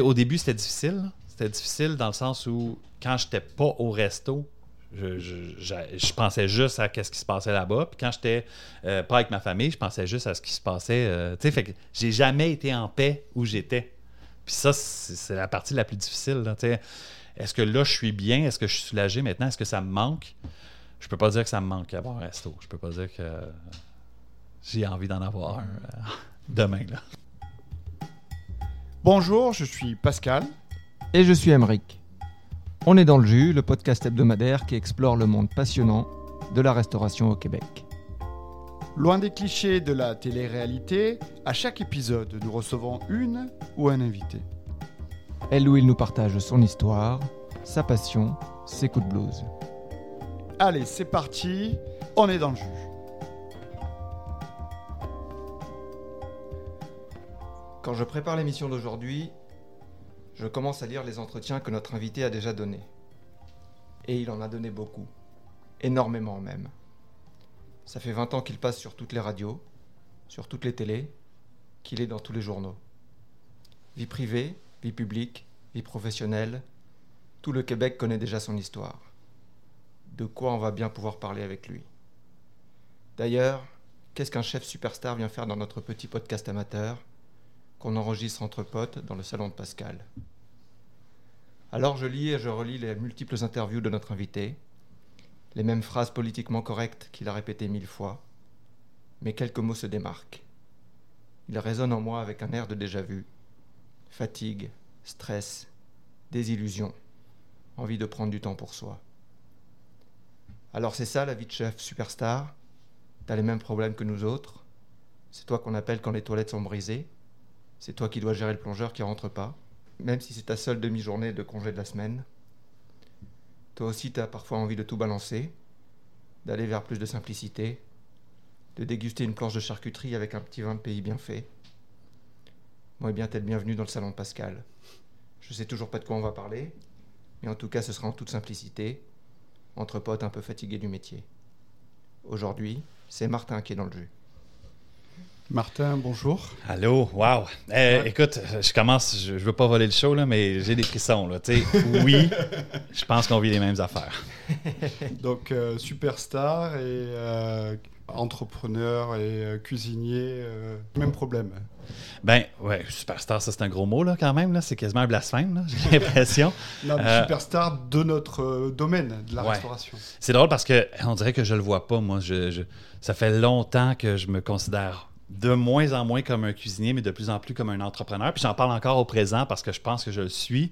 au début, c'était difficile. C'était difficile dans le sens où, quand j'étais pas au resto, je, pensais juste à ce qui se passait là-bas. Puis quand j'étais euh, pas avec ma famille, je pensais juste à ce qui se passait. euh, tu sais, j'ai jamais été en paix où j'étais. Puis ça, c'est la partie la plus difficile. Est-ce que là, je suis bien? Est-ce que je suis soulagé maintenant? Est-ce que ça me manque? Je peux pas dire que ça me manque d'avoir un resto. Je peux pas dire que j'ai envie d'en avoir un euh, demain. Là. Bonjour, je suis Pascal. Et je suis Emeric. On est dans le jus, le podcast hebdomadaire qui explore le monde passionnant de la restauration au Québec. Loin des clichés de la télé-réalité, à chaque épisode, nous recevons une ou un invité. Elle où il nous partage son histoire, sa passion, ses coups de blues. Allez, c'est parti, on est dans le jus. Quand je prépare l'émission d'aujourd'hui, je commence à lire les entretiens que notre invité a déjà donnés. Et il en a donné beaucoup. Énormément même. Ça fait 20 ans qu'il passe sur toutes les radios, sur toutes les télés, qu'il est dans tous les journaux. Vie privée, vie publique, vie professionnelle, tout le Québec connaît déjà son histoire. De quoi on va bien pouvoir parler avec lui. D'ailleurs, qu'est-ce qu'un chef superstar vient faire dans notre petit podcast amateur? Qu'on enregistre entre potes dans le salon de Pascal. Alors je lis et je relis les multiples interviews de notre invité, les mêmes phrases politiquement correctes qu'il a répétées mille fois, mais quelques mots se démarquent. Ils résonnent en moi avec un air de déjà-vu, fatigue, stress, désillusion, envie de prendre du temps pour soi. Alors c'est ça la vie de chef superstar? T'as les mêmes problèmes que nous autres? C'est toi qu'on appelle quand les toilettes sont brisées? C'est toi qui dois gérer le plongeur qui rentre pas, même si c'est ta seule demi-journée de congé de la semaine. Toi aussi, tu as parfois envie de tout balancer, d'aller vers plus de simplicité, de déguster une planche de charcuterie avec un petit vin de pays bien fait. Moi, eh bien, t'es le bienvenu dans le salon de Pascal. Je sais toujours pas de quoi on va parler, mais en tout cas, ce sera en toute simplicité, entre potes un peu fatigués du métier. Aujourd'hui, c'est Martin qui est dans le jus. Martin, bonjour. Allô, wow. Euh, Écoute, je commence, je, je veux pas voler le show, là, mais j'ai des frissons. Là, oui, je pense qu'on vit les mêmes affaires. Donc, euh, superstar et euh, entrepreneur et euh, cuisinier, même problème. Ben, ouais, superstar, ça c'est un gros mot là, quand même. Là. C'est quasiment un blasphème, j'ai l'impression. Non, mais superstar de notre domaine, de la Ouais. restauration. C'est drôle parce que on dirait que je le vois pas, moi. Je, je- ça fait longtemps que je me considère de moins en moins comme un cuisinier, mais de plus en plus comme un entrepreneur. Puis j'en parle encore au présent parce que je pense que je le suis,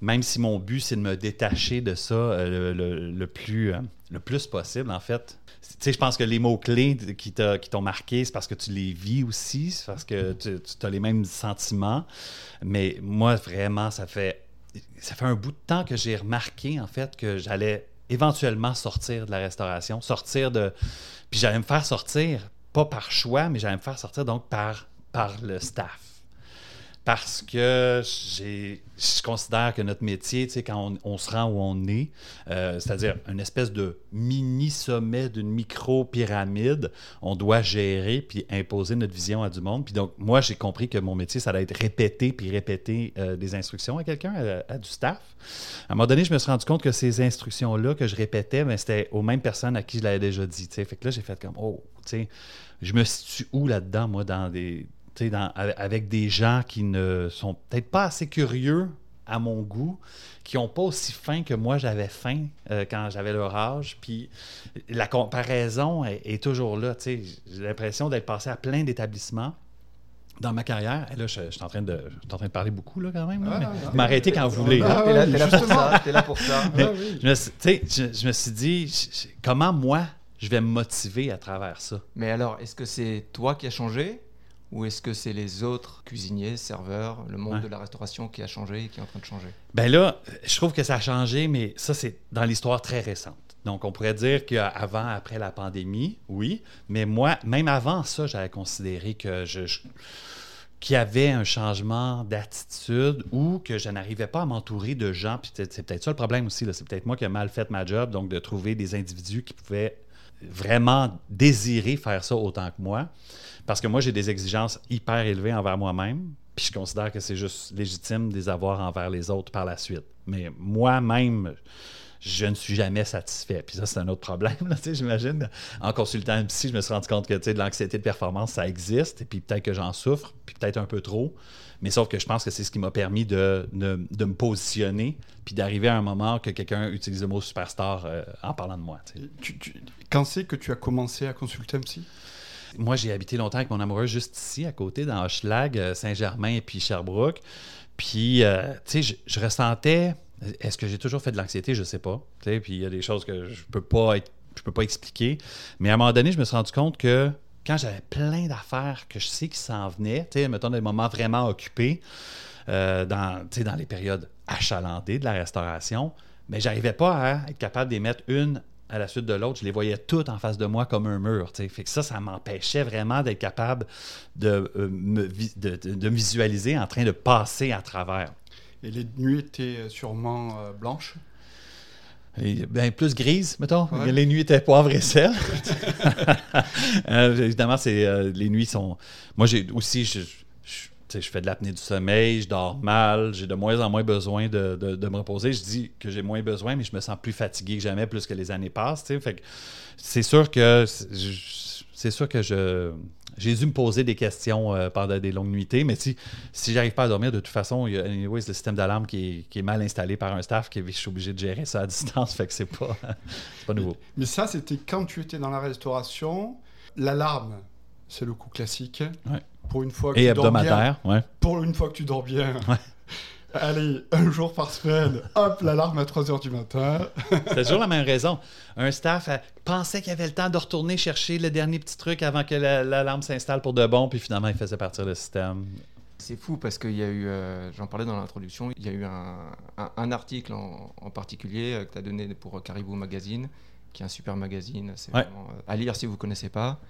même si mon but, c'est de me détacher de ça euh, le, le- plus, euh, le plus possible, en fait. Tu sais, je pense que les mots-clés qui t'ont marqué, c'est parce que tu les vis aussi, c'est parce que tu, tu as les mêmes sentiments. Mais moi, vraiment, ça fait, ça fait un bout de temps que j'ai remarqué, en fait, que j'allais éventuellement sortir de la restauration, sortir de... Puis j'allais me faire sortir, pas par choix, mais j'allais me faire sortir donc par, par le staff. Parce que j'ai, je considère que notre métier, tu sais, quand on, se rend où on est, euh, c'est-à-dire une espèce de mini-sommet d'une micro-pyramide, on doit gérer puis imposer notre vision à du monde. Puis donc, moi, j'ai compris que mon métier, ça allait être répéter puis répéter euh, des instructions à quelqu'un, à, du staff. À un moment donné, je me suis rendu compte que ces instructions-là que je répétais, ben, c'était aux mêmes personnes à qui je l'avais déjà dit. tu sais. Fait que là, j'ai fait comme, oh, tu sais, je me situe où là-dedans, moi, dans des, dans- avec des gens qui ne sont peut-être pas assez curieux à mon goût, qui n'ont pas aussi faim que moi j'avais faim euh, quand j'avais leur âge. Puis la comparaison est, est toujours là. tu sais. J'ai l'impression d'être passé à plein d'établissements dans ma carrière. Et là, je, je suis en train de, je suis en train de parler beaucoup là, quand même. là, Ah, mais non, non. m'arrêter quand vous voulez. Ah, T'es là, ouais, t'es là pour ça, t'es là pour ça. Mais Ah oui. je, me, suis- tu sais, je, je me suis dit, je- je- comment moi, je vais me motiver à travers ça? Mais alors, est-ce que c'est toi qui as changé? Ou est-ce que c'est les autres cuisiniers, serveurs, le monde Ouais. de la restauration qui a changé et qui est en train de changer? Ben là, je trouve que ça a changé, mais ça, c'est dans l'histoire très récente. Donc, on pourrait dire qu'avant, après la pandémie, oui. Mais moi, même avant ça, j'avais considéré que je, je- qu'il y avait un changement d'attitude ou que je n'arrivais pas à m'entourer de gens. Puis c'est peut-être ça le problème aussi. C'est peut-être moi qui ai mal fait ma job, donc de trouver des individus qui pouvaient vraiment désirer faire ça autant que moi. Parce que moi, j'ai des exigences hyper élevées envers moi-même. puis je considère que c'est juste légitime de les avoir envers les autres par la suite. Mais moi-même, je ne suis jamais satisfait. Puis ça, c'est un autre problème, j'imagine. En consultant un psy, je me suis rendu compte que de l'anxiété de performance, ça existe, et puis peut-être que j'en souffre, puis peut-être un peu trop. Mais sauf que je pense que c'est ce qui m'a permis de, de, me positionner, puis d'arriver à un moment que quelqu'un utilise le mot superstar euh, en parlant de moi. quand c'est que tu as commencé à consulter un psy? Moi, j'ai habité longtemps avec mon amoureux juste ici, à côté, dans Hochelag, euh, Saint-Germain et puis Sherbrooke. Puis, euh, tu sais, je, ressentais. Est-ce que j'ai toujours fait de l'anxiété? Je sais pas. Puis il y a des choses que je peux peux pas expliquer. Mais à un moment donné, je me suis rendu compte que quand j'avais plein d'affaires que je sais qui s'en venaient, mettons des moments vraiment occupés, euh, dans, les périodes achalandées de la restauration, mais j'arrivais pas à être capable d'y mettre une à la suite de l'autre, je les voyais toutes en face de moi comme un mur. Fait ça, ça m'empêchait vraiment d'être capable de, euh, me, de, visualiser en train de passer à travers. Et les nuits étaient sûrement euh, blanches ben, plus grises, mettons. Les nuits étaient poivre et sel. Euh, évidemment, c'est les nuits sont. Moi, j'ai aussi, je, je fais de l'apnée du sommeil, je dors mal, j'ai de moins en moins besoin de, me reposer. Je dis que j'ai moins besoin, mais je me sens plus fatigué que jamais, plus que les années passent. Fait c'est sûr que c'est sûr que je j'ai dû me poser des questions euh, pendant des longues nuitées, mais si, si j'arrive pas à dormir, de toute façon, il y a anyways, le système d'alarme qui est, mal installé par un staff, qui je suis obligé de gérer ça à distance, fait que c'est pas, pas nouveau. Mais, ça, c'était quand tu étais dans la restauration, l'alarme, c'est le coup classique. Ouais pour une fois que Et tu hebdomadaire, dors bien, Pour une fois que tu dors bien. Allez, un jour par semaine, hop, l'alarme à 3 h du matin. C'est toujours la même raison. Un staff pensait qu'il avait le temps de retourner chercher le dernier petit truc avant que l'alarme s'installe pour de bon, puis finalement, il faisait partir le système. C'est fou parce qu'il y a eu, euh, j'en parlais dans l'introduction, il y a eu un, article en, particulier euh, que tu as donné pour Caribou Magazine, qui est un super magazine. C'est vraiment euh, à lire si vous ne connaissez pas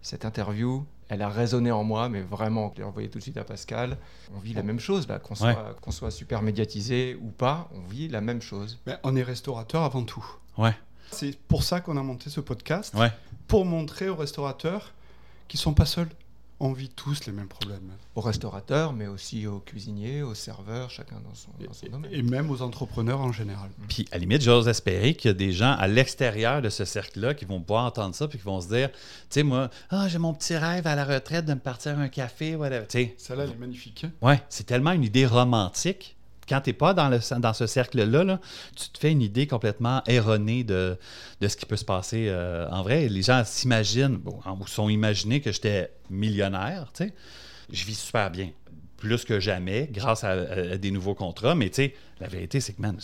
cette interview, elle a résonné en moi, mais vraiment, je l'ai envoyé tout de suite à Pascal. On vit la même chose, là, qu'on soit, qu'on soit super médiatisé ou pas, on vit la même chose. Mais on est restaurateur avant tout. Ouais. C'est pour ça qu'on a monté ce podcast, ouais. pour montrer aux restaurateurs qu'ils sont pas seuls on vit tous les mêmes problèmes. Aux restaurateurs, mais aussi aux cuisiniers, aux serveurs, chacun dans son, domaine. Et même aux entrepreneurs en général. Puis, à la limite, j'ose espérer qu'il y a des gens à l'extérieur de ce cercle-là qui vont pouvoir entendre ça puis qui vont se dire, tu sais, moi, ah, j'ai mon petit rêve à la retraite de me partir à un café, whatever. Celle-là, elle est magnifique. Hein? Ouais, c'est tellement une idée romantique quand tu n'es pas dans, ce cercle-là, tu te fais une idée complètement erronée de, ce qui peut se passer euh, en vrai. Les gens s'imaginent, ou sont imaginés que j'étais millionnaire. Tu sais. Je vis super bien, plus que jamais, grâce à, des nouveaux contrats. Mais tu sais, la vérité, c'est que, man,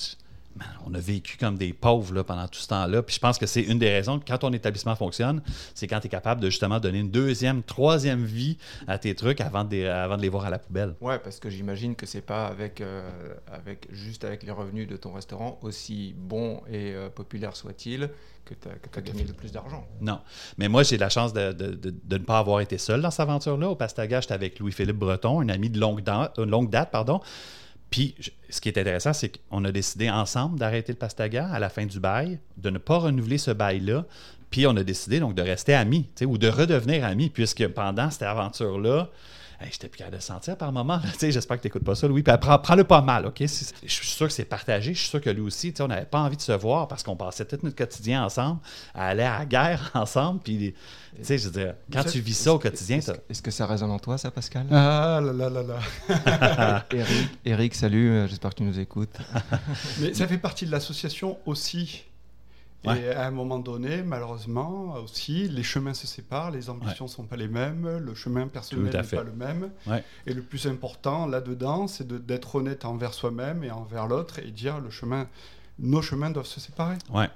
on a vécu comme des pauvres là, pendant tout ce temps-là. Puis je pense que c'est une des raisons que quand ton établissement fonctionne, c'est quand tu es capable de justement donner une deuxième, troisième vie à tes trucs avant de, avant de les voir à la poubelle. Ouais, parce que j'imagine que c'est pas avec, euh, avec juste avec les revenus de ton restaurant, aussi bon et euh, populaire soit-il, que tu as, gagné le plus d'argent. Non. Mais moi, j'ai la chance de, de, ne pas avoir été seul dans cette aventure-là. Au Pastaga, j'étais avec Louis-Philippe Breton, un ami de longue, date, longue date. pardon. Puis, ce qui est intéressant, c'est qu'on a décidé ensemble d'arrêter le Pastaga à la fin du bail, de ne pas renouveler ce bail-là. Puis, on a décidé donc de rester amis, ou de redevenir amis, puisque pendant cette aventure-là, j'étais plus capable de sentir par moment. J'espère que tu n'écoutes pas ça, Louis. Puis prends, le pas mal, OK? Je suis sûr que c'est partagé. Je suis sûr que lui aussi, on n'avait pas envie de se voir parce qu'on passait tout notre quotidien ensemble, à aller à la guerre ensemble. Puis, je veux dire, quand tu vis ça au quotidien... Est-ce que ça résonne en toi, ça, Pascal? Ah là là là là! Eric, Eric, salut, euh, j'espère que tu nous écoutes. Mais ça fait partie de l'association aussi. Et à un moment donné, malheureusement, aussi, les chemins se séparent, les ambitions ne sont pas les mêmes, le chemin personnel n'est pas le même. Et le plus important là-dedans, c'est d'être honnête envers soi-même et envers l'autre et dire le chemin, nos chemins doivent se séparer. Ouais.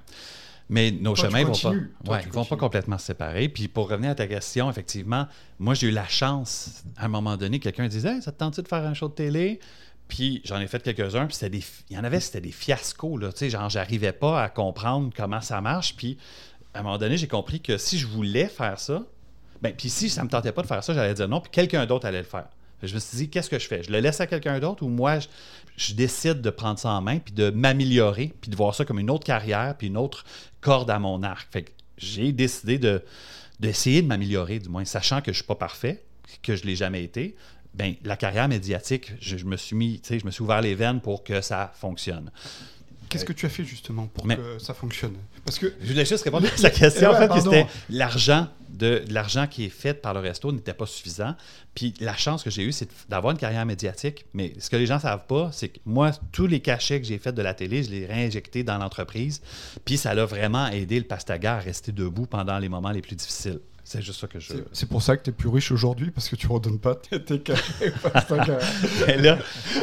Mais nos chemins vont pas, ouais, vont pas complètement se séparer. Puis pour revenir à ta question, effectivement, moi j'ai eu la chance, à un moment donné, quelqu'un disait Ça te tente de faire un show de télé? Puis j'en ai fait quelques-uns, puis des, il y en avait, c'était des fiascos, là, tu sais, genre, j'arrivais pas à comprendre comment ça marche, puis à un moment donné, j'ai compris que si je voulais faire ça, ben, puis si ça me tentait pas de faire ça, j'allais dire non, puis quelqu'un d'autre allait le faire. Je me suis dit, qu'est-ce que je fais? Je le laisse à quelqu'un d'autre ou moi, je, décide de prendre ça en main, puis de m'améliorer, puis de voir ça comme une autre carrière, puis une autre corde à mon arc. Fait que j'ai décidé de, d'essayer de m'améliorer, du moins, sachant que je suis pas parfait, que je l'ai jamais été, ben, la carrière médiatique, je, me suis mis, je me suis ouvert les veines pour que ça fonctionne. Qu'est-ce que tu as fait justement pour que ça fonctionne? Parce que je voulais juste répondre à sa question. en fait, c'était l'argent de, l'argent qui est fait par le resto n'était pas suffisant. Puis la chance que j'ai eue, c'est d'avoir une carrière médiatique. Mais ce que les gens ne savent pas, c'est que moi, tous les cachets que j'ai faits de la télé, je les ai réinjectés dans l'entreprise. Puis ça l'a vraiment aidé le Pastaga à rester debout pendant les moments les plus difficiles. C'est juste ça que je. C'est pour ça que tu es plus riche aujourd'hui, parce que tu ne redonnes pas tes cachets. là,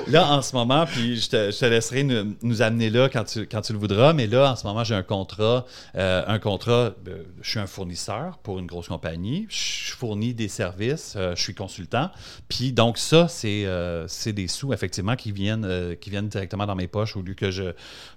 là, en ce moment, puis je te, je te laisserai nous, amener là quand tu, quand tu le voudras, mais là, en ce moment, j'ai un contrat. Euh, un contrat, euh, je suis un fournisseur pour une grosse compagnie. Je fournis des services, euh, je suis consultant. Puis donc, ça, c'est c'est des sous, effectivement, qui viennent, qui viennent directement dans mes poches au lieu que je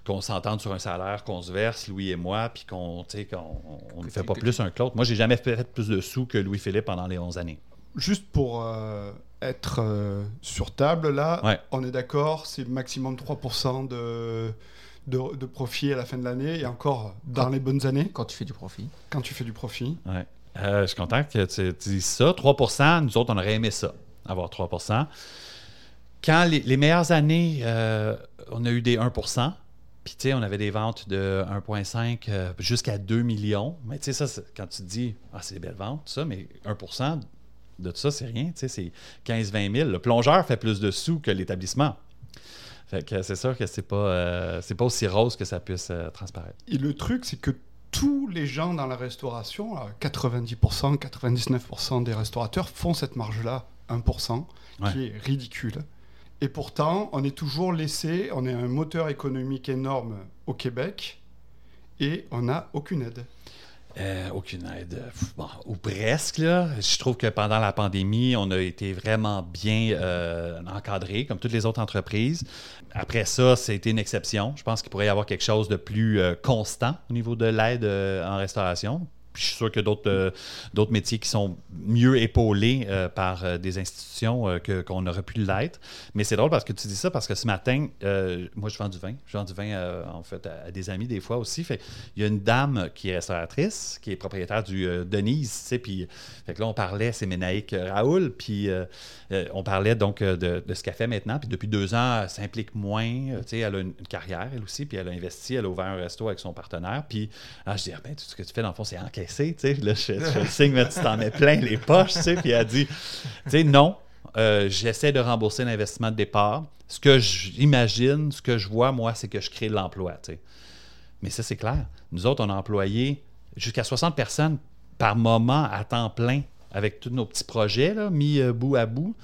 qu'on s'entende sur un salaire, qu'on se verse, Louis et moi, puis qu'on ne fait pas plus un que l'autre. Moi, j'ai jamais fait plus de sous que Louis-Philippe pendant les 11 années. Juste pour euh, être euh, sur table, là, on est d'accord, c'est maximum 3% de, de, profit à la fin de l'année et encore dans les bonnes années. Quand tu fais du profit. Quand tu fais du profit. Ouais. Euh, je suis content que tu, dises ça. 3 nous autres, on aurait aimé ça, avoir 3 Quand les, les meilleures années, on a eu des 1 puis, tu sais, on avait des ventes de 1,5 euh, jusqu'à 2 millions. Mais, tu sais, ça, quand tu te dis, ah, c'est des belles ventes, ça, mais 1% de tout ça, c'est rien. Tu sais, c'est 15-20 000. Le plongeur fait plus de sous que l'établissement. Fait que c'est sûr que c'est pas, euh, c'est pas aussi rose que ça puisse euh, transparaître. Et le truc, c'est que tous les gens dans la restauration, 90%, 99% des restaurateurs font cette marge-là, 1%, qui est ridicule. Et pourtant, on est toujours laissé, on est un moteur économique énorme au Québec et on n'a aucune aide. Euh, aucune aide. ou presque. Je trouve que pendant la pandémie, on a été vraiment bien euh, encadré, comme toutes les autres entreprises. Après ça, c'était une exception. Je pense qu'il pourrait y avoir quelque chose de plus euh, constant au niveau de l'aide en restauration je suis sûr que d'autres euh, d'autres métiers qui sont mieux épaulés euh, par euh, des institutions que, qu'on aurait pu l'être. Mais c'est drôle parce que tu dis ça parce que ce matin, moi, je vends du vin. Je vends du vin, en fait, à, des amis des fois aussi. Fait, il y a une dame qui est restauratrice, qui est propriétaire du Denise, tu sais, puis fait que là, on parlait, c'est Ménaïque Raoul, puis on parlait donc de, ce qu'elle fait maintenant. Puis depuis deux ans, elle s'implique moins. Tu sais, elle a une, carrière, elle aussi, puis elle a investi, elle a ouvert un resto avec son partenaire. Puis ah, je dis, ah, ben, tout ce que tu fais, dans le fond, c'est encaisser tu sais. Là, je, je, signe, mais tu t'en mets plein les poches, tu sais. Puis elle dit, tu sais, non, euh, j'essaie de rembourser l'investissement de départ. Ce que j'imagine, ce que je vois, moi, c'est que je crée de l'emploi, tu sais. Mais ça, c'est clair. Nous autres, on a employé jusqu'à 60 personnes par moment à temps plein avec tous nos petits projets, là, mis euh, bout à bout.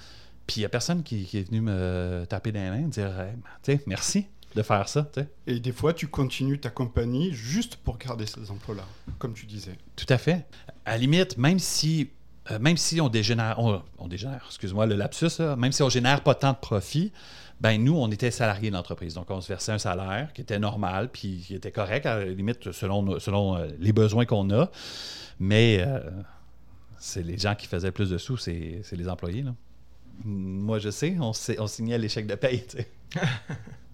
Puis il n'y a personne qui, est venu me taper dans les mains et dire tu sais, merci de faire ça. Et des fois, tu continues ta compagnie juste pour garder ces emplois-là, comme tu disais. Tout à fait. À la limite, même si, euh, même si on dégénère, on, dégénère, excuse-moi le lapsus, même si on génère pas tant de profit, ben nous, on était salariés de l'entreprise. Donc, on se versait un salaire qui était normal, puis qui était correct, à la limite, selon, selon euh, les besoins qu'on a. Mais euh, c'est les gens qui faisaient plus de sous, c'est les employés. Là. Moi, je sais, on, on signait l'échec de paye.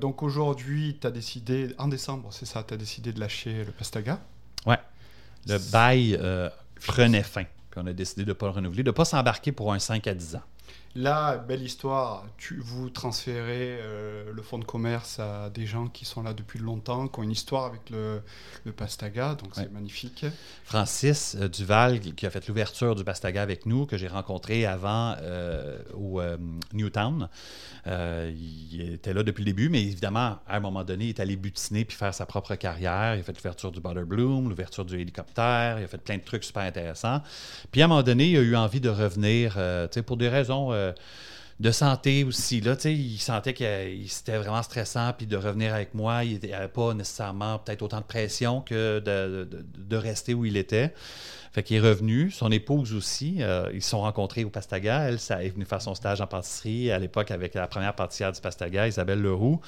Donc aujourd'hui, tu as décidé, en décembre, c'est ça, tu as décidé de lâcher le Pastaga Ouais. Le bail euh, prenait fin. On a décidé de ne pas le renouveler, de ne pas s'embarquer pour un 5 à 10 ans. Là, belle histoire, tu, vous transférez euh, le fonds de commerce à des gens qui sont là depuis longtemps, qui ont une histoire avec le, Pastaga, donc c'est magnifique. Francis euh, Duval, qui a fait l'ouverture du Pastaga avec nous, que j'ai rencontré avant euh, au Newtown, il était là depuis le début, mais évidemment, à un moment donné, il est allé butiner puis faire sa propre carrière. Il a fait l'ouverture du Butter Bloom, l'ouverture du hélicoptère, il a fait plein de trucs super intéressants. Puis à un moment donné, il a eu envie de revenir, pour des raisons euh, de santé aussi. Là, il sentait que c'était vraiment stressant, puis de revenir avec moi, il n'avait pas nécessairement peut-être autant de pression que de, rester où il était. Fait qu'il est revenu. Son épouse aussi. Euh, ils se sont rencontrés au Pastaga. Elle, ça est venue faire son stage en pâtisserie à l'époque avec la première pâtissière du Pastaga, Isabelle Leroux.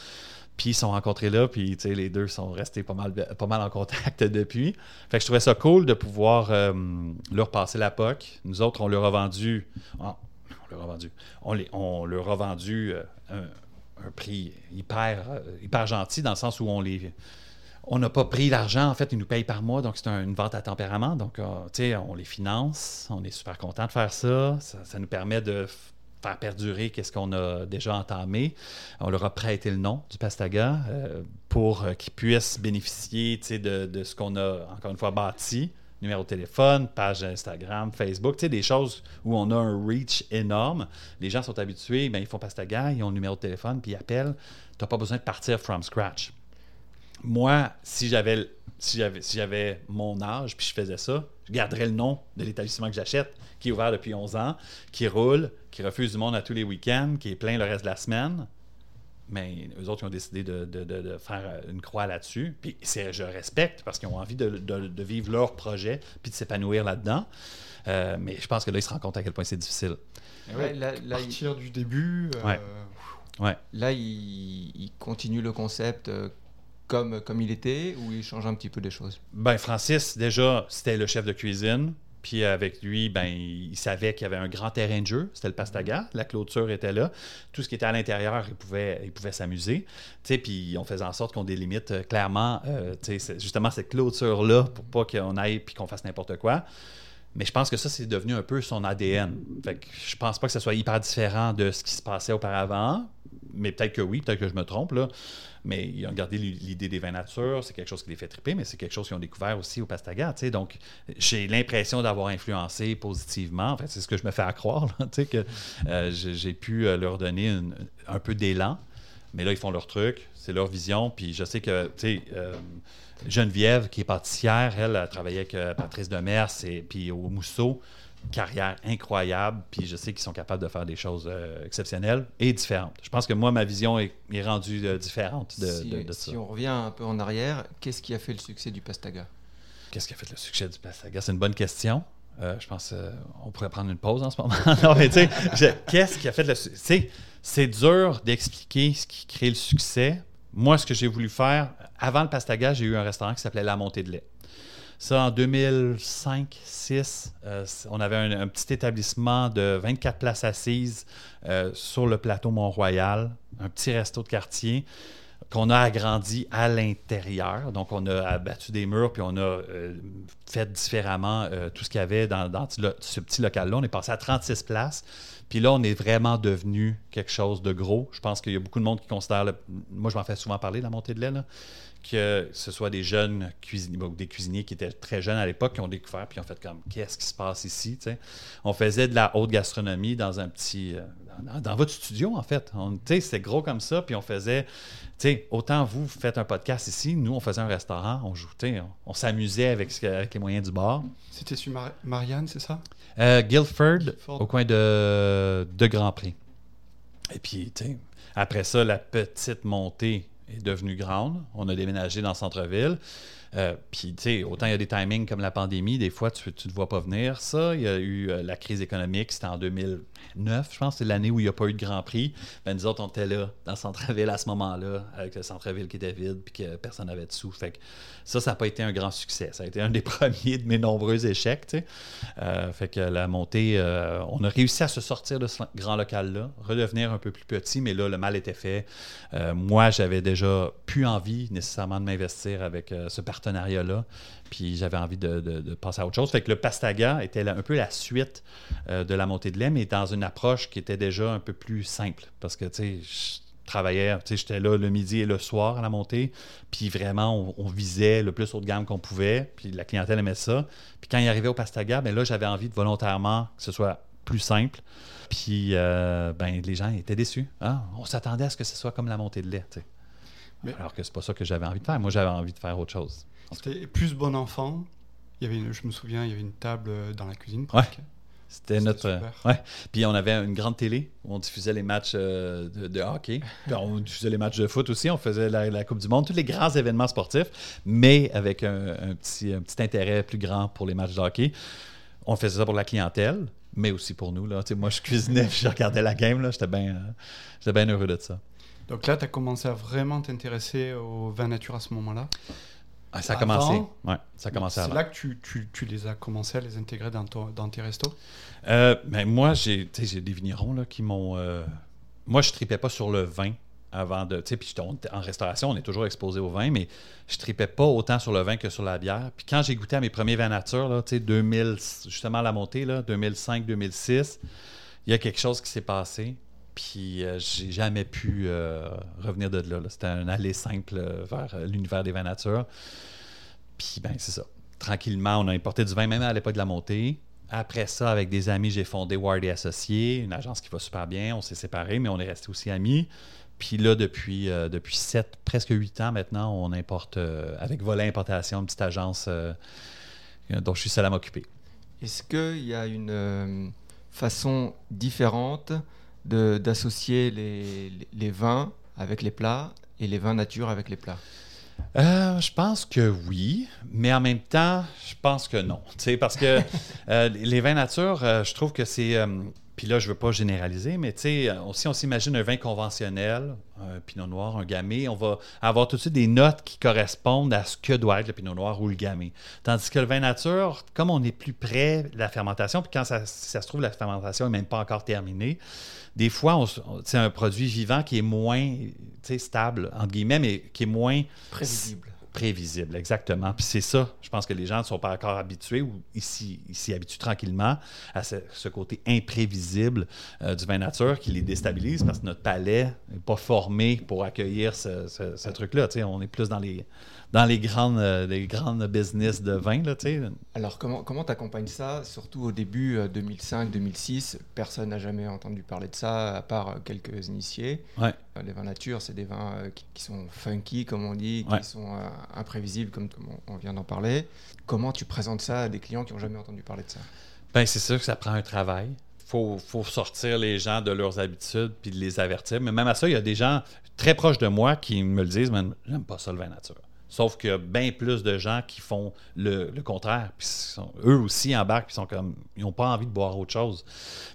Puis ils sont rencontrés là, puis les deux sont restés pas mal, en contact depuis. Fait que je trouvais ça cool de pouvoir euh, leur passer la POC. Nous autres, on leur a vendu On, les, on leur a vendu euh, un, prix hyper, euh, hyper gentil dans le sens où on les. On n'a pas pris l'argent, en fait, ils nous payent par mois, donc c'est une vente à tempérament. Donc, euh, tu sais, on les finance, on est super content de faire ça. Ça, nous permet de faire perdurer qu'est-ce qu'on a déjà entamé. On leur a prêté le nom du Pastaga pour qu'ils puissent bénéficier de, de ce qu'on a, encore une fois, bâti numéro de téléphone, page Instagram, Facebook, tu sais, des choses où on a un reach énorme. Les gens sont habitués, ben, ils font Pastaga, ils ont le numéro de téléphone, puis ils appellent. Tu n'as pas besoin de partir from scratch. Moi, si j'avais si j'avais si j'avais mon âge puis je faisais ça, je garderais le nom de l'établissement que j'achète, qui est ouvert depuis 11 ans, qui roule, qui refuse du monde à tous les week-ends, qui est plein le reste de la semaine. Mais eux autres, ils ont décidé de, faire une croix là-dessus. Puis je respecte parce qu'ils ont envie de, vivre leur projet puis de s'épanouir là-dedans. Euh, mais je pense que là, ils se rendent compte à quel point c'est difficile. Ouais, là, partir du début. Euh, ouais. Là, ils continuent le concept euh, comme, comme il était ou ils changent un petit peu des choses? Ben, Francis, déjà, c'était le chef de cuisine. Puis avec lui, ben, il savait qu'il y avait un grand terrain de jeu, c'était le Pastaga, la clôture était là. Tout ce qui était à l'intérieur, il pouvait, il pouvait s'amuser. Puis on faisait en sorte qu'on délimite euh, clairement euh, justement cette clôture-là pour pas qu'on aille puis qu'on fasse n'importe quoi. Mais je pense que ça, c'est devenu un peu son ADN. Fait que je pense pas que ce soit hyper différent de ce qui se passait auparavant. Mais peut-être que oui, peut-être que je me trompe. Là. Mais ils ont gardé l'idée des vins nature, c'est quelque chose qui les fait triper, mais c'est quelque chose qu'ils ont découvert aussi au Pastaga. Donc, j'ai l'impression d'avoir influencé positivement. En fait, c'est ce que je me fais à croire, que euh, j'ai pu euh, leur donner un peu d'élan. Mais là, ils font leur truc, c'est leur vision. Puis je sais que, tu sais, euh, Geneviève, qui est pâtissière, elle a travaillé avec Patrice Demers et puis au Mousseau carrière incroyable, puis je sais qu'ils sont capables de faire des choses euh, exceptionnelles et différentes. Je pense que moi, ma vision est, rendue euh, différente de, ça. Si on revient un peu en arrière, qu'est-ce qui a fait le succès du Pastaga? Qu'est-ce qui a fait le succès du Pastaga? C'est une bonne question. Euh, je pense qu'on pourrait prendre une pause en ce moment. non, mais tu sais, qu'est-ce qui a fait le succès C'est dur d'expliquer ce qui crée le succès. Moi, ce que j'ai voulu faire, avant le Pastaga, j'ai eu un restaurant qui s'appelait La Montée de lait. Ça, en 2005-6, euh, on avait un, petit établissement de 24 places assises euh, sur le plateau Mont-Royal, un petit resto de quartier qu'on a agrandi à l'intérieur. Donc, on a abattu des murs, puis on a euh, fait différemment tout ce qu'il y avait dans, ce petit local-là. On est passé à 36 places. Puis là, on est vraiment devenu quelque chose de gros. Je pense qu'il y a beaucoup de monde qui considère... Moi, je m'en fais souvent parler, la montée de lait. Là que ce soit des jeunes cuisiniers, des cuisiniers qui étaient très jeunes à l'époque, qui ont découvert, puis ont fait comme qu'est-ce qui se passe ici. On faisait de la haute gastronomie dans un petit. Euh, dans, votre studio, en fait. C'était gros comme ça, puis on faisait. Autant vous faites un podcast ici, nous, on faisait un restaurant, on jouait, on, s'amusait avec, les moyens du bar. C'était sur Marianne, c'est ça? Euh, Guildford, au coin de, de Grand Prix. Et puis, après ça, la petite montée est devenue grande. On a déménagé dans le centre-ville. Euh, puis, tu sais, autant il y a des timings comme la pandémie, des fois, tu ne te vois pas venir. Ça, il y a eu euh, la crise économique, c'était en 2000, 9, je pense, c'est l'année où il n'y a pas eu de Grand Prix. Ben, nous autres, on était là, dans le centre-ville à ce moment-là, avec le centre-ville qui était vide, puis que personne n'avait de sous. Fait que ça, ça n'a pas été un grand succès. Ça a été un des premiers de mes nombreux échecs. Euh, fait que la montée, euh, on a réussi à se sortir de ce grand local-là, redevenir un peu plus petit, mais là, le mal était fait. Euh, moi, j'avais déjà plus envie nécessairement de m'investir avec ce partenariat-là puis j'avais envie de, passer à autre chose. Fait que le Pastaga était un peu la suite euh, de la montée de lait, mais dans une approche qui était déjà un peu plus simple. Parce que, tu sais, je travaillais, tu sais, j'étais là le midi et le soir à la montée, puis vraiment, on, visait le plus haut de gamme qu'on pouvait, puis la clientèle aimait ça. Puis quand il arrivait au Pastaga, ben là, j'avais envie de volontairement que ce soit plus simple. Puis, euh, ben, les gens étaient déçus. Hein. On s'attendait à ce que ce soit comme la montée de lait. Mais... Alors que c'est pas ça que j'avais envie de faire. Moi, j'avais envie de faire autre chose. C'était plus bon enfant. Il y avait je me souviens, il y avait une table dans la cuisine. C'était notre. Euh, ouais. Puis on avait une grande télé où on diffusait les matchs euh, de, hockey. Puis on diffusait les matchs de foot aussi. On faisait la, Coupe du Monde, tous les grands événements sportifs, mais avec un, petit, un petit intérêt plus grand pour les matchs de hockey. On faisait ça pour la clientèle, mais aussi pour nous. Là. moi, je cuisinais, je regardais la game. J'étais bien euh, bien heureux de ça. Donc là, tu as commencé à vraiment t'intéresser au vin nature à ce moment-là ah, ça a commencé. Ouais, ça a commencé C'est là que tu, tu, tu, les as commencé à les intégrer dans, dans tes restos? Euh, ben Moi, j'ai des vignerons là, qui m'ont. Euh, moi, je tripais pas sur le vin avant de. Puis en restauration, on est toujours exposé au vin, mais je tripais pas autant sur le vin que sur la bière. Puis quand j'ai goûté à mes premiers vins nature, là, 2000, justement à la montée, 2005-2006, il y a quelque chose qui s'est passé. Puis euh, j'ai jamais pu euh, revenir de là. C'était un aller simple euh, vers l'univers des vins nature. Puis ben c'est ça. Tranquillement, on a importé du vin même à l'époque de la montée. Après ça, avec des amis, j'ai fondé Ward et Associés, une agence qui va super bien. On s'est séparés, mais on est resté aussi amis. Puis là, depuis, depuis 7, presque 8 ans maintenant, on importe avec Volet Importation, une petite agence dont je suis seul à m'occuper. Est-ce qu'il y a une façon différente d'associer les, les, vins avec les plats et les vins nature avec les plats? Euh, je pense que oui, mais en même temps, je pense que non. Parce que euh, les vins nature, euh, je trouve que c'est puis là, je ne veux pas généraliser, mais si on s'imagine un vin conventionnel, un pinot noir, un gamay, on va avoir tout de suite des notes qui correspondent à ce que doit être le pinot noir ou le gamay. Tandis que le vin nature, comme on est plus près de la fermentation, puis quand ça, ça se trouve, la fermentation n'est même pas encore terminée, des fois, c'est un produit vivant qui est moins stable, entre guillemets, mais qui est moins prévisible prévisible, exactement. Puis c'est ça, je pense que les gens ne sont pas encore habitués ou ils s'y habituent tranquillement à ce, côté imprévisible euh, du vin nature qui les déstabilise parce que notre palais n'est pas formé pour accueillir ce, ce truc-là. On est plus dans les, dans les grandes, euh, les grandes business de vin. Là, Alors, comment tu comment accompagnes ça Surtout au début 2005-2006, euh, personne n'a jamais entendu parler de ça, à part quelques initiés. Ouais. Les vins nature, c'est des vins qui, sont funky, comme on dit, qui sont imprévisibles, comme on vient d'en parler. Comment tu présentes ça à des clients qui n'ont jamais entendu parler de ça? Ben, C'est sûr que ça prend un travail. Il faut, sortir les gens de leurs habitudes puis de les avertir. Mais même à ça, il y a des gens très proches de moi qui me le disent, mais j'aime pas ça le vin nature. Sauf qu'il y a bien plus de gens qui font le, contraire. Puis eux aussi embarquent, puis sont comme, ils n'ont pas envie de boire autre chose.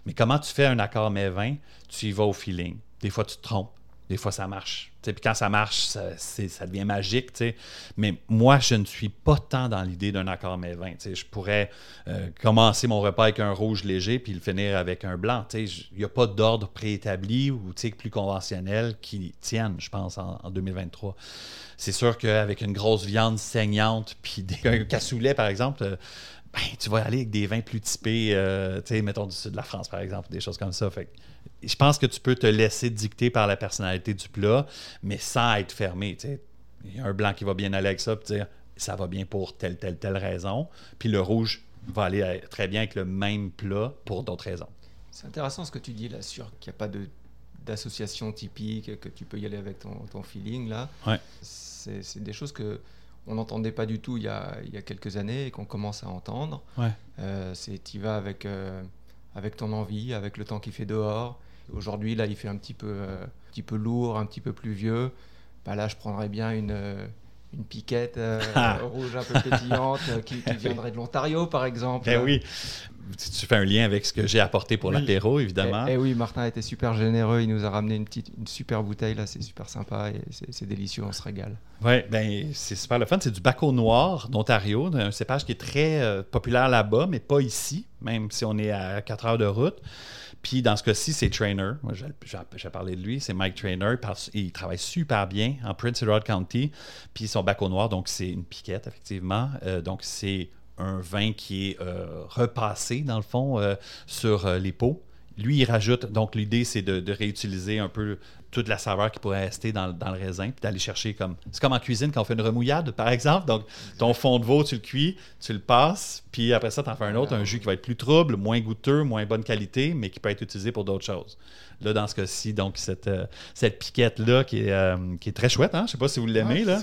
Mais comment tu fais un accord mais vin Tu y vas au feeling. Des fois, tu te trompes. Des fois, ça marche. Puis quand ça marche, ça, devient magique. Mais moi, je ne suis pas tant dans l'idée d'un accord mais vin. Je pourrais euh, commencer mon repas avec un rouge léger puis le finir avec un blanc. Il n'y a pas d'ordre préétabli ou plus conventionnel qui tienne, je pense, en, en 2023 c'est sûr qu'avec une grosse viande saignante, puis un cassoulet, par exemple, euh, ben, tu vas aller avec des vins plus typés, euh, mettons du sud de la France, par exemple, des choses comme ça. Je pense que tu peux te laisser dicter par la personnalité du plat, mais sans être fermé. Il y a un blanc qui va bien aller avec ça, puis dire ça va bien pour telle, telle, telle raison. Puis le rouge va aller très bien avec le même plat pour d'autres raisons. C'est intéressant ce que tu dis là sur qu'il n'y a pas de d'association typique, que tu peux y aller avec ton, ton feeling là. Ouais c'est des choses que on n'entendait pas du tout il y, a, il y, a, quelques années et qu'on commence à entendre. Ouais. Euh, c'est tu vas avec, euh, avec ton envie, avec le temps qu'il fait dehors. Aujourd'hui, là, il fait un petit peu, euh, un petit peu lourd, un petit peu pluvieux. Bah, là, je prendrais bien une, une piquette ah. rouge un peu pétillante qui, viendrait de l'Ontario, par exemple. Ben oui tu fais un lien avec ce que j'ai apporté pour l'apéro, évidemment. Eh, eh oui, Martin a été super généreux. Il nous a ramené une petite, une super bouteille là. C'est super sympa et c'est délicieux. On se régale. Oui, ben c'est super le fun. C'est du Baco Noir d'Ontario, un cépage qui est très euh, populaire là-bas, mais pas ici, même si on est à 4 heures de route. Puis dans ce cas-ci, c'est Trainer. Moi, j'ai parlé de lui. C'est Mike Trainer. Il travaille super bien en Prince Edward County. Puis son Baco Noir, donc c'est une piquette, effectivement. Euh, donc c'est un vin qui est euh, repassé, dans le fond, euh, sur les pots. Lui, il rajoute, donc l'idée, c'est de, réutiliser un peu toute la saveur qui pourrait rester dans, le raisin, puis d'aller chercher comme. C'est comme en cuisine quand on fait une remouillade, par exemple. Donc, ton fond de veau, tu le cuis, tu le passes, puis après ça, tu en fais un autre, un jus qui va être plus trouble, moins goûteux, moins bonne qualité, mais qui peut être utilisé pour d'autres choses. Là, dans ce cas-ci, donc cette, euh, cette piquette-là qui, est, euh, qui est très chouette. Hein? Je ne sais pas si vous l'aimez. là.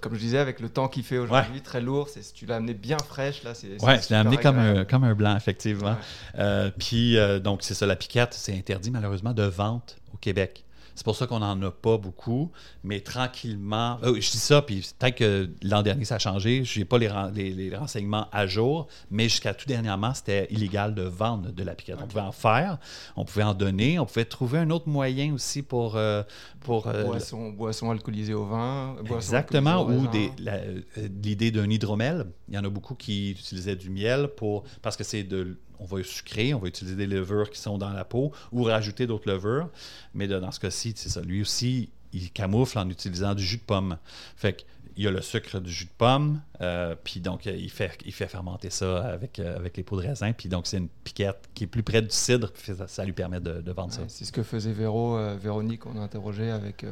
comme je disais, avec le temps qu'il fait aujourd'hui, très lourd. Si tu l'as amené bien fraîche, là, c'est. Oui, je l'ai amené comme un, comme un blanc, effectivement. Euh, puis, donc, c'est ça, la piquette, c'est interdit malheureusement de vente au Québec. C'est pour ça qu'on n'en a pas beaucoup, mais tranquillement. je dis ça, puis peut-être que l'an dernier, ça a changé. Je n'ai pas les, les, renseignements à jour, mais jusqu'à tout dernièrement, c'était illégal de vendre de la piquette. On pouvait en faire, on pouvait en donner, on pouvait trouver un autre moyen aussi pour. Euh, pour euh, boisson, boisson alcoolisée au vin. Exactement, ou euh, l'idée d'un hydromel. Il y en a beaucoup qui utilisaient du miel pour, parce que c'est de on va sucrer, on va utiliser des levures qui sont dans la peau ou rajouter d'autres levures. Mais dans ce cas-ci, c'est ça. Lui aussi, il camoufle en utilisant du jus de pomme. Fait il y a le sucre du jus de pomme, euh, puis donc il fait, il fait fermenter ça avec, euh, avec les pots de raisin, puis donc c'est une piquette qui est plus près du cidre, puis ça, lui permet de, vendre ça. C'est ce que faisait Véro, euh, Véronique, on a interrogé avec,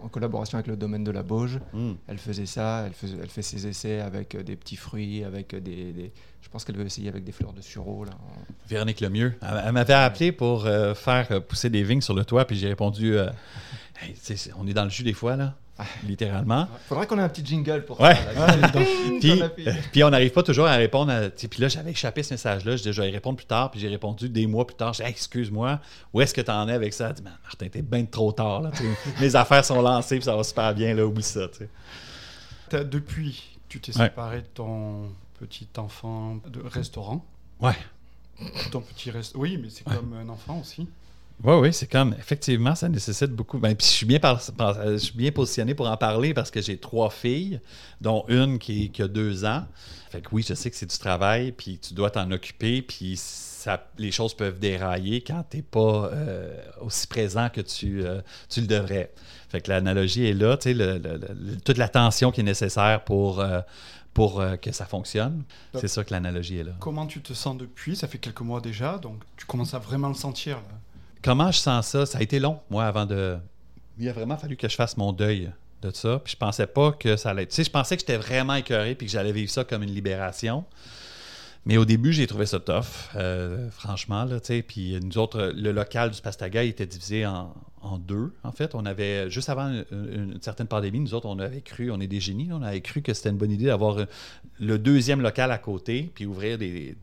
en collaboration avec le domaine de la Bauge. Hmm. Elle faisait ça, elle, faisait, elle fait ses essais avec des petits fruits, avec des, je pense qu'elle veut essayer avec des fleurs de sureau. Là. Véronique Lemieux, elle, elle m'avait appelé pour faire pousser des vignes sur le toit, puis j'ai répondu on est dans le jus des fois, là littéralement. Faudrait qu'on ait un petit jingle pour ça. puis, on n'arrive pas toujours à répondre. À, puis là, j'avais échappé ce message-là. Je disais, je vais y répondre plus tard. Puis j'ai répondu des mois plus tard. Je excuse-moi, où est-ce que tu en es avec ça? dit, Martin, t'es bien trop tard. Là, Mes affaires sont lancées, puis ça va super bien. Là, oublie ça. Depuis, tu t'es séparé de ton petit enfant de restaurant. Ouais. Ton petit reste. Oui, mais c'est comme un enfant aussi. Oui, oui, c'est comme, effectivement, ça nécessite beaucoup. Ben, puis je suis, bien je suis bien positionné pour en parler parce que j'ai trois filles, dont une qui, a deux ans. Fait que oui, je sais que c'est du travail, puis tu dois t'en occuper, puis ça, les choses peuvent dérailler quand tu n'es pas euh, aussi présent que tu, euh, tu le devrais. Fait que l'analogie est là, tu sais, toute l'attention qui est nécessaire pour. Euh, pour que ça fonctionne. C'est ça que l'analogie est là. Comment tu te sens depuis? Ça fait quelques mois déjà, donc tu commences à vraiment le sentir. Là. Comment je sens ça? Ça a été long, moi, avant de. Il a vraiment fallu que je fasse mon deuil de ça. Puis je pensais pas que ça allait être. Tu sais, je pensais que j'étais vraiment écœuré puis que j'allais vivre ça comme une libération. Mais au début, j'ai trouvé ça tough, euh, franchement. Là, puis nous autres, le local du Pastaga était divisé en, deux, en fait. On avait, juste avant une, certaine pandémie, nous autres, on avait cru, on est des génies, on avait cru que c'était une bonne idée d'avoir le deuxième local à côté, puis ouvrir des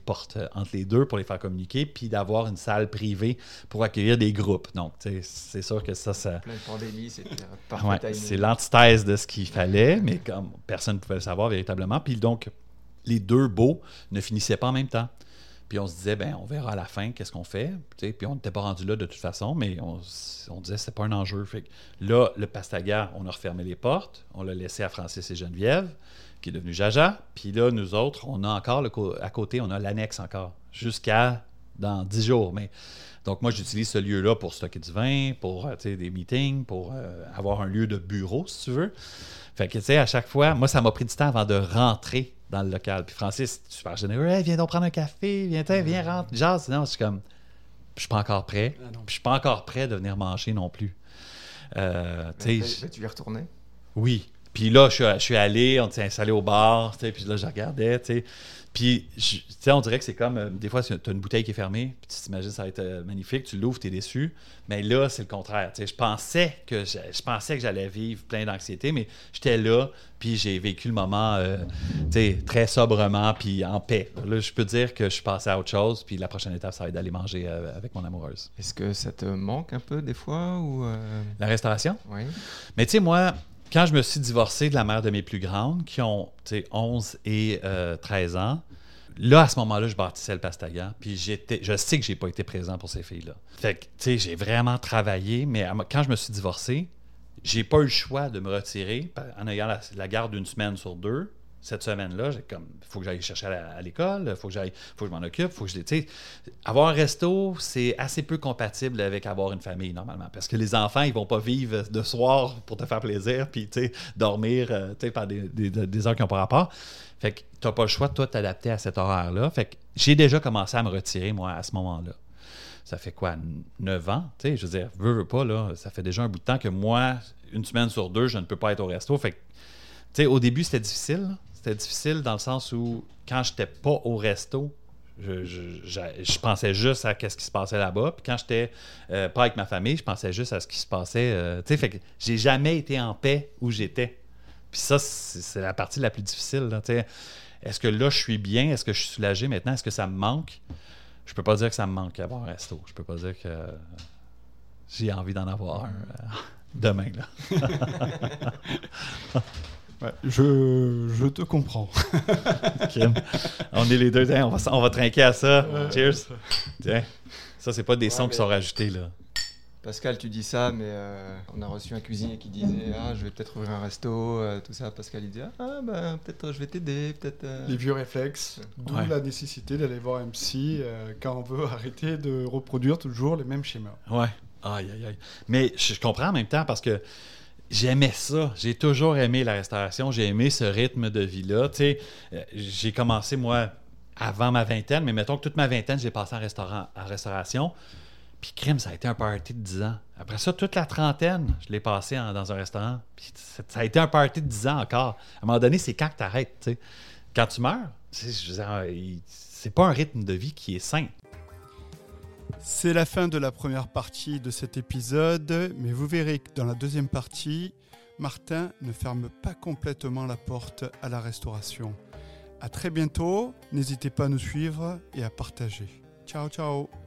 portes euh, entre les deux pour les faire communiquer, puis d'avoir une salle privée pour accueillir des groupes. Donc, c'est sûr que ça, ça. Plein de pandémie, c'est l'antithèse de ce qu'il fallait, mais comme personne ne pouvait le savoir véritablement. Puis donc, les deux beaux ne finissaient pas en même temps. Puis on se disait, ben, on verra à la fin qu'est-ce qu'on fait. Puis on n'était pas rendu là de toute façon, mais on, on disait, c'est pas un enjeu. Fait là, le Pastaga, on a refermé les portes, on l'a laissé à Francis et Geneviève qui est devenu Jaja. Puis là, nous autres, on a encore le à côté, on a l'annexe encore, jusqu'à dans 10 jours. Mais donc, moi, j'utilise ce lieu-là pour stocker du vin, pour euh, des meetings, pour euh, avoir un lieu de bureau, si tu veux. Fait que, tu sais, à chaque fois, moi, ça m'a pris du temps avant de rentrer dans le local. Puis Francis, super généreux, hey, viens donc prendre un café, viens, viens, rentre. Genre, sinon, je suis comme, je suis pas encore prêt. Ah puis je suis pas encore prêt de venir manger non plus. Euh, tu y retourner? Oui, puis là, je suis, allé, on s'est installé au bar, puis là, je regardais, tu sais. Puis, tu sais, on dirait que c'est comme, euh, des fois, tu as une bouteille qui est fermée, puis tu t'imagines ça va être euh, magnifique, tu l'ouvres, tu es déçu. Mais là, c'est le contraire. Tu sais, je pensais que je, pensais que j'allais vivre plein d'anxiété, mais j'étais là, puis j'ai vécu le moment, euh, tu sais, très sobrement, puis en paix. Là, je peux dire que je suis passé à autre chose, puis la prochaine étape, ça va être d'aller manger avec mon amoureuse. Est-ce que ça te manque un peu des fois ou La restauration? Oui. Mais tu sais, moi, quand je me suis divorcé de la mère de mes plus grandes, qui ont 11 et 13 euh, ans, là, à ce moment-là, je bâtissais le Pastaga. Puis je sais que j'ai pas été présent pour ces filles-là. Fait que, tu sais, j'ai vraiment travaillé, mais quand je me suis divorcé, j'ai pas eu le choix de me retirer en ayant la garde d'une semaine sur deux cette semaine-là, j'ai comme, il faut que j'aille chercher à l'école, il faut que j'aille, faut que je m'en occupe, faut que je, tu avoir un resto, c'est assez peu compatible avec avoir une famille normalement, parce que les enfants, ils vont pas vivre de soir pour te faire plaisir, puis tu sais, dormir, euh, tu sais, par des, des, heures qui n'ont pas rapport. Fait que tu n'as pas le choix de toi t'adapter à cet horaire-là. Fait que j'ai déjà commencé à me retirer moi à ce moment-là. Ça fait quoi, 9 ans, tu sais, je veux dire, veux, veux pas là, ça fait déjà un bout de temps que moi, une semaine sur deux, je ne peux pas être au resto. Fait que, tu sais, au début, c'était difficile. C'était difficile dans le sens où, quand j'étais pas au resto, je, pensais juste à ce qui se passait là-bas. Puis quand j'étais euh, pas avec ma famille, je pensais juste à ce qui se passait. Euh, tu sais, fait que j'ai jamais été en paix où j'étais. Puis ça, c'est la partie la plus difficile. Est-ce que là, je suis bien? Est-ce que je suis soulagé maintenant? Est-ce que ça me manque? Je peux pas dire que ça me manque d'avoir un resto. Je peux pas dire que j'ai envie d'en avoir un euh, demain. Là. je, je, te comprends. On est les deux, on va, on va trinquer à ça. Cheers. Tiens. Ça, c'est pas des sons qui sont rajoutés, là. Pascal, tu dis ça, mais euh, on a reçu un cuisinier qui disait Ah, je vais peut-être ouvrir un resto, euh, tout ça. Pascal, il dit Ah, ben, peut-être je vais t'aider, peut-être. Euh. Les vieux réflexes, d'où la nécessité d'aller voir un psy quand on veut arrêter de reproduire toujours les mêmes schémas. Ouais. Aïe, aïe, aïe. Mais je comprends en même temps parce que j'aimais ça. J'ai toujours aimé la restauration. J'ai aimé ce rythme de vie-là. Euh, j'ai commencé, moi, avant ma vingtaine, mais mettons que toute ma vingtaine, j'ai passé en, restaurant, en restauration. Puis crime, ça a été un party de 10 ans. Après ça, toute la trentaine, je l'ai passé dans un restaurant. Puis ça a été un party de 10 ans encore. À un moment donné, c'est quand que tu arrêtes. Quand tu meurs, c'est pas un rythme de vie qui est sain. C'est la fin de la première partie de cet épisode, mais vous verrez que dans la deuxième partie, Martin ne ferme pas complètement la porte à la restauration. A très bientôt, n'hésitez pas à nous suivre et à partager. Ciao ciao